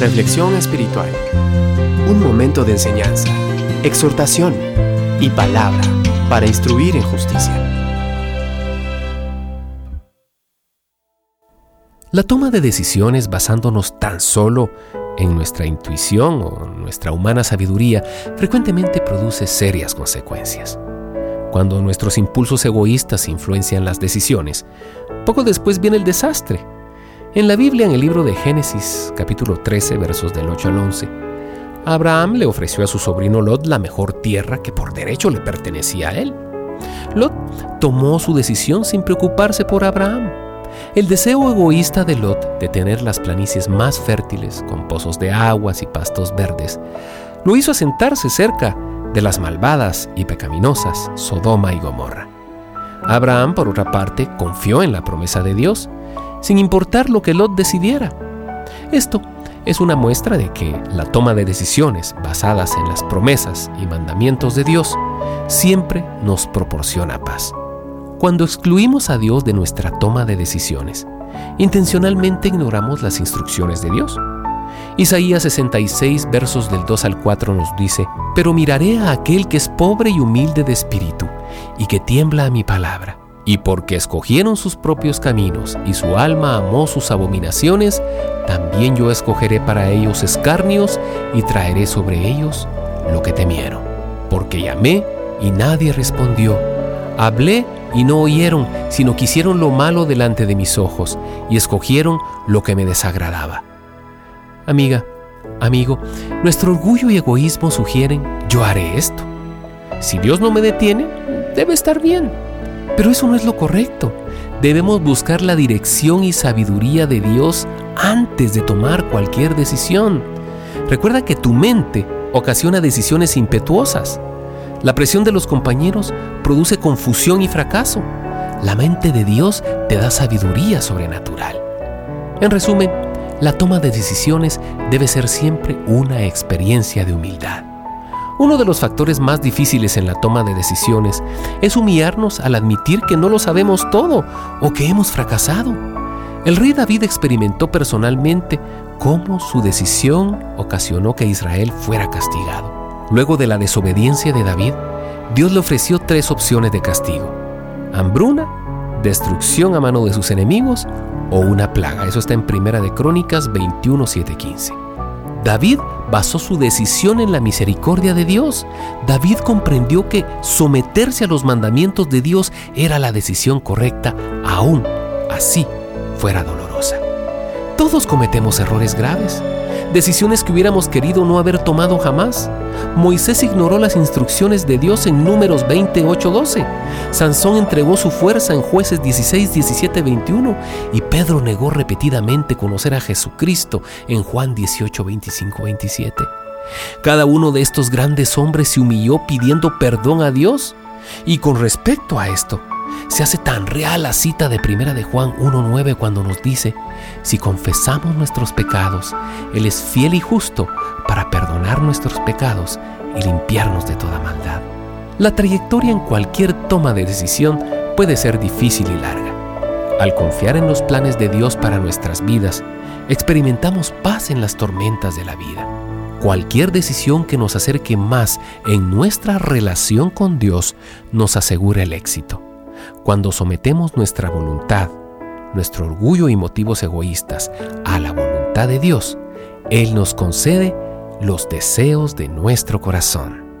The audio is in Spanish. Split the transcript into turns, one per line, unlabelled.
Reflexión espiritual. Un momento de enseñanza, exhortación y palabra para instruir en justicia.
La toma de decisiones basándonos tan solo en nuestra intuición o nuestra humana sabiduría frecuentemente produce serias consecuencias. Cuando nuestros impulsos egoístas influencian las decisiones, poco después viene el desastre. En la Biblia, en el libro de Génesis, capítulo 13, versos del 8 al 11, Abraham le ofreció a su sobrino Lot la mejor tierra que por derecho le pertenecía a él. Lot tomó su decisión sin preocuparse por Abraham. El deseo egoísta de Lot de tener las planicies más fértiles, con pozos de aguas y pastos verdes, lo hizo asentarse cerca de las malvadas y pecaminosas Sodoma y Gomorra. Abraham, por otra parte, confió en la promesa de Dios, sin importar lo que Lot decidiera. Esto es una muestra de que la toma de decisiones basadas en las promesas y mandamientos de Dios siempre nos proporciona paz. Cuando excluimos a Dios de nuestra toma de decisiones, intencionalmente ignoramos las instrucciones de Dios. Isaías 66 versos del 2 al 4 nos dice, Pero miraré a aquel que es pobre y humilde de espíritu, y que tiembla a mi palabra. Y porque escogieron sus propios caminos y su alma amó sus abominaciones, también yo escogeré para ellos escarnios y traeré sobre ellos lo que temieron. Porque llamé y nadie respondió. Hablé y no oyeron, sino que hicieron lo malo delante de mis ojos y escogieron lo que me desagradaba. Amiga, amigo, nuestro orgullo y egoísmo sugieren, yo haré esto. Si Dios no me detiene, debe estar bien. Pero eso no es lo correcto. Debemos buscar la dirección y sabiduría de Dios antes de tomar cualquier decisión. Recuerda que tu mente ocasiona decisiones impetuosas. La presión de los compañeros produce confusión y fracaso. La mente de Dios te da sabiduría sobrenatural. En resumen, la toma de decisiones debe ser siempre una experiencia de humildad. Uno de los factores más difíciles en la toma de decisiones es humillarnos al admitir que no lo sabemos todo o que hemos fracasado. El rey David experimentó personalmente cómo su decisión ocasionó que Israel fuera castigado. Luego de la desobediencia de David, Dios le ofreció tres opciones de castigo. Hambruna, destrucción a mano de sus enemigos o una plaga. Eso está en Primera de Crónicas 21, 15. David basó su decisión en la misericordia de Dios. David comprendió que someterse a los mandamientos de Dios era la decisión correcta, aún así fuera dolorosa. Todos cometemos errores graves decisiones que hubiéramos querido no haber tomado jamás. Moisés ignoró las instrucciones de Dios en números 28-12. Sansón entregó su fuerza en jueces 16, 17, 21. Y Pedro negó repetidamente conocer a Jesucristo en Juan 18, 25, 27. Cada uno de estos grandes hombres se humilló pidiendo perdón a Dios. Y con respecto a esto, se hace tan real la cita de Primera de Juan 1.9 cuando nos dice, si confesamos nuestros pecados, Él es fiel y justo para nuestros pecados y limpiarnos de toda maldad. La trayectoria en cualquier toma de decisión puede ser difícil y larga. Al confiar en los planes de Dios para nuestras vidas, experimentamos paz en las tormentas de la vida. Cualquier decisión que nos acerque más en nuestra relación con Dios nos asegura el éxito. Cuando sometemos nuestra voluntad, nuestro orgullo y motivos egoístas a la voluntad de Dios, Él nos concede los deseos de nuestro corazón.